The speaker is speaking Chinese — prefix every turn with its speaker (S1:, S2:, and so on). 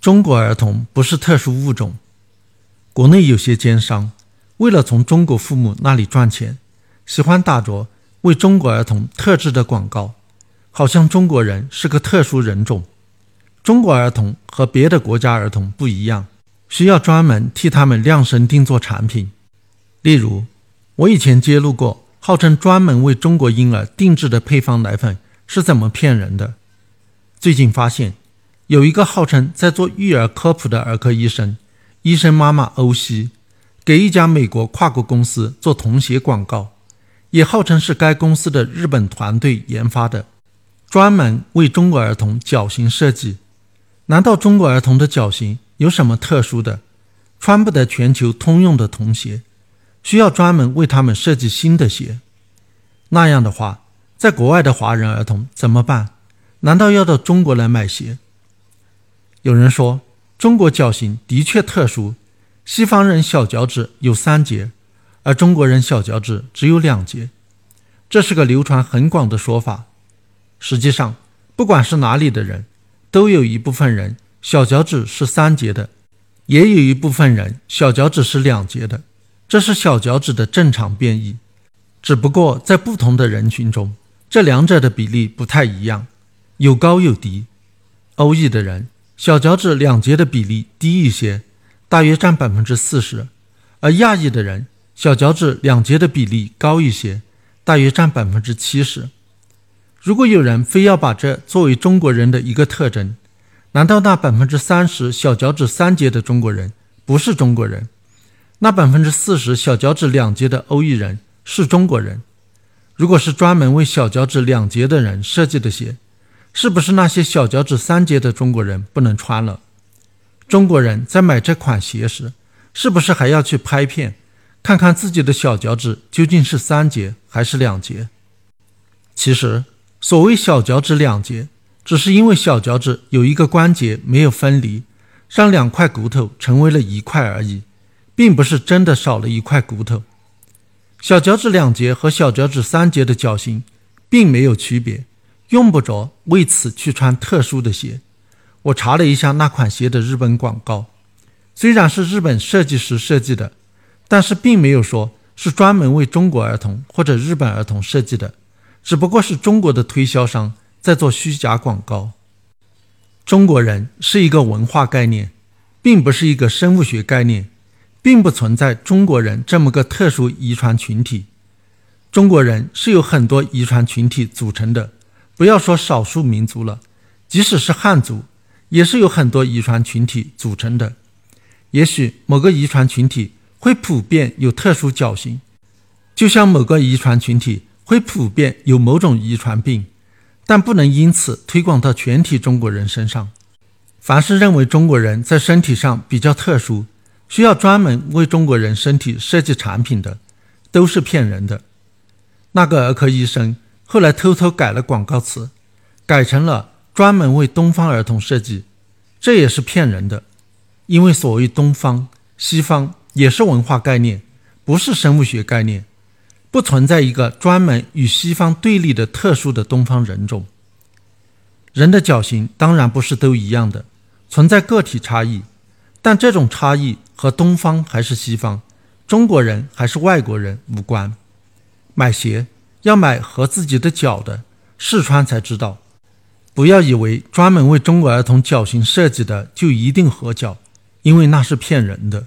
S1: 中国儿童不是特殊物种。国内有些奸商为了从中国父母那里赚钱，喜欢打着为中国儿童特制的广告，好像中国人是个特殊人种。中国儿童和别的国家儿童不一样，需要专门替他们量身定做产品。例如，我以前揭露过，号称专门为中国婴儿定制的配方奶粉是怎么骗人的。最近发现，有一个号称在做育儿科普的儿科医生，医生妈妈欧西，给一家美国跨国公司做童鞋广告，也号称是该公司的日本团队研发的，专门为中国儿童脚型设计。难道中国儿童的脚型有什么特殊的，穿不得全球通用的童鞋，需要专门为他们设计新的鞋？那样的话，在国外的华人儿童怎么办？难道要到中国来买鞋？有人说，中国脚型的确特殊，西方人小脚趾有三节，而中国人小脚趾只有两节，这是个流传很广的说法。实际上，不管是哪里的人，都有一部分人小脚趾是三节的，也有一部分人小脚趾是两节的，这是小脚趾的正常变异，只不过在不同的人群中，这两者的比例不太一样。有高有低，欧裔的人小脚趾两节的比例低一些，大约占百分之四十；而亚裔的人小脚趾两节的比例高一些，大约占百分之七十。如果有人非要把这作为中国人的一个特征，难道那百分之三十小脚趾三节的中国人不是中国人？那百分之四十小脚趾两节的欧裔人是中国人？如果是专门为小脚趾两节的人设计的鞋？是不是那些小脚趾三节的中国人不能穿了？中国人在买这款鞋时，是不是还要去拍片，看看自己的小脚趾究竟是三节还是两节？其实，所谓小脚趾两节，只是因为小脚趾有一个关节没有分离，让两块骨头成为了一块而已，并不是真的少了一块骨头。小脚趾两节和小脚趾三节的脚型并没有区别。用不着为此去穿特殊的鞋。我查了一下那款鞋的日本广告，虽然是日本设计师设计的，但是并没有说是专门为中国儿童或者日本儿童设计的，只不过是中国的推销商在做虚假广告。中国人是一个文化概念，并不是一个生物学概念，并不存在中国人这么个特殊遗传群体。中国人是由很多遗传群体组成的。不要说少数民族了，即使是汉族，也是有很多遗传群体组成的。也许某个遗传群体会普遍有特殊脚型，就像某个遗传群体会普遍有某种遗传病，但不能因此推广到全体中国人身上。凡是认为中国人在身体上比较特殊，需要专门为中国人身体设计产品的，都是骗人的。那个儿科医生。后来偷偷改了广告词，改成了专门为东方儿童设计，这也是骗人的。因为所谓东方、西方也是文化概念，不是生物学概念，不存在一个专门与西方对立的特殊的东方人种。人的脚型当然不是都一样的，存在个体差异，但这种差异和东方还是西方、中国人还是外国人无关。买鞋。要买合自己的脚的，试穿才知道。不要以为专门为中国儿童脚型设计的就一定合脚，因为那是骗人的。